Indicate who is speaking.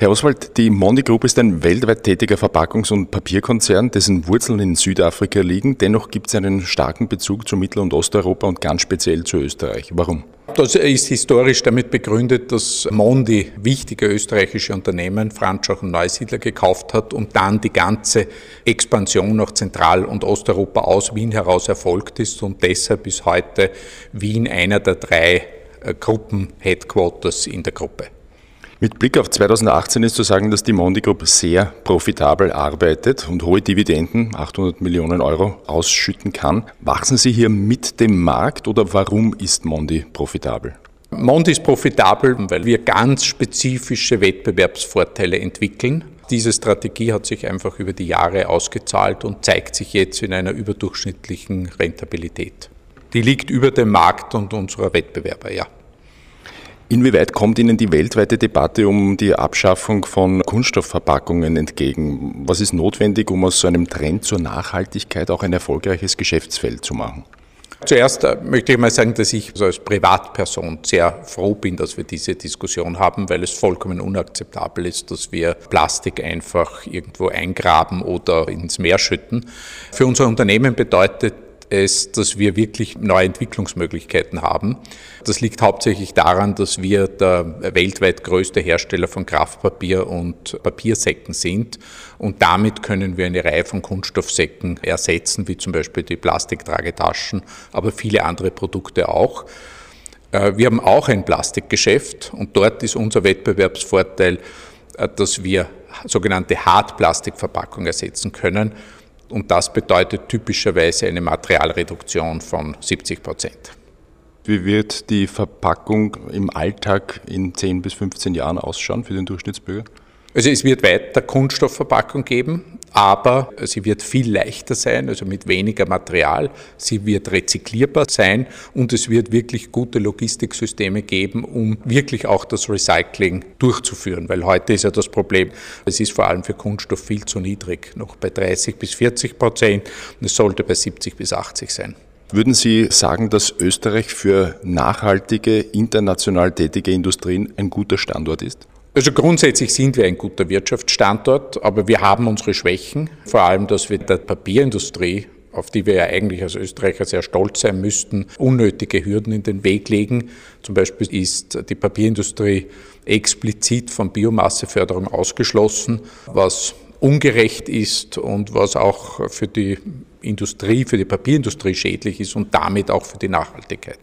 Speaker 1: Herr Oswald, die Mondi Group ist ein weltweit tätiger Verpackungs- und Papierkonzern, dessen Wurzeln in Südafrika liegen. Dennoch gibt es einen starken Bezug zu Mittel- und Osteuropa und ganz speziell zu Österreich. Warum?
Speaker 2: Das ist historisch damit begründet, dass Mondi wichtige österreichische Unternehmen, Franschach und Neusiedler, gekauft hat und dann die ganze Expansion nach Zentral- und Osteuropa aus Wien heraus erfolgt ist und deshalb bis heute Wien einer der drei äh, Gruppen-Headquarters in der Gruppe.
Speaker 1: Mit Blick auf 2018 ist zu sagen, dass die Mondi Group sehr profitabel arbeitet und hohe Dividenden, 800 Millionen Euro, ausschütten kann. Wachsen Sie hier mit dem Markt oder warum ist Mondi profitabel?
Speaker 2: Mondi ist profitabel, weil wir ganz spezifische Wettbewerbsvorteile entwickeln. Diese Strategie hat sich einfach über die Jahre ausgezahlt und zeigt sich jetzt in einer überdurchschnittlichen Rentabilität. Die liegt über dem Markt und unserer Wettbewerber, ja.
Speaker 1: Inwieweit kommt Ihnen die weltweite Debatte um die Abschaffung von Kunststoffverpackungen entgegen? Was ist notwendig, um aus so einem Trend zur Nachhaltigkeit auch ein erfolgreiches Geschäftsfeld zu machen?
Speaker 2: Zuerst äh, möchte ich mal sagen, dass ich als Privatperson sehr froh bin, dass wir diese Diskussion haben, weil es vollkommen unakzeptabel ist, dass wir Plastik einfach irgendwo eingraben oder ins Meer schütten. Für unser Unternehmen bedeutet es, dass wir wirklich neue Entwicklungsmöglichkeiten haben. Das liegt hauptsächlich daran, dass wir der weltweit größte Hersteller von Kraftpapier und Papiersäcken sind und damit können wir eine Reihe von Kunststoffsäcken ersetzen, wie zum Beispiel die Plastiktragetaschen, aber viele andere Produkte auch. Äh, wir haben auch ein Plastikgeschäft und dort ist unser Wettbewerbsvorteil, äh, dass wir sogenannte Hartplastikverpackung ersetzen können. Und das bedeutet typischerweise eine Materialreduktion von 70 Prozent.
Speaker 1: Wie wird die Verpackung im Alltag in 10 bis 15 Jahren ausschauen für den Durchschnittsbürger?
Speaker 2: Also es wird weiter Kunststoffverpackung geben, aber sie wird viel leichter sein, also mit weniger Material. Sie wird rezyklierbar sein und es wird wirklich gute Logistiksysteme geben, um wirklich auch das Recycling durchzuführen. Weil heute ist ja das Problem, es ist vor allem für Kunststoff viel zu niedrig, noch bei 30 bis 40 Prozent und es sollte bei 70 bis 80 sein.
Speaker 1: Würden Sie sagen, dass Österreich für nachhaltige, international tätige Industrien ein guter Standort ist?
Speaker 2: Also grundsätzlich sind wir ein guter Wirtschaftsstandort, aber wir haben unsere Schwächen, vor allem, dass wir der Papierindustrie auf die wir ja eigentlich als Österreicher sehr stolz sein müssten, unnötige Hürden in den Weg legen. Zum Beispiel ist die Papierindustrie explizit von Biomasseförderung ausgeschlossen, was ungerecht ist und was auch für die Industrie, für die Papierindustrie schädlich ist und damit auch für die Nachhaltigkeit.